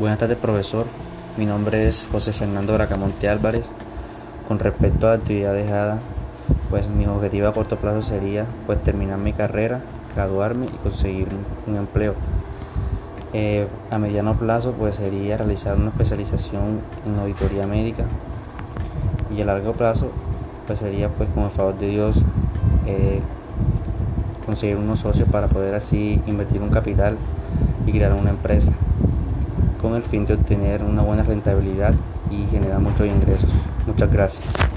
Buenas tardes, profesor. Mi nombre es José Fernando Bracamonte Álvarez. Con respecto a la actividad dejada, pues mi objetivo a corto plazo sería pues terminar mi carrera, graduarme y conseguir un, empleo. Eh, a mediano plazo pues sería realizar una especialización en auditoría médica y a largo plazo pues sería pues con el favor de Dios eh, conseguir unos socios para poder así invertir un capital y crear una empresa el fin de obtener una buena rentabilidad y generar muchos ingresos. Muchas gracias.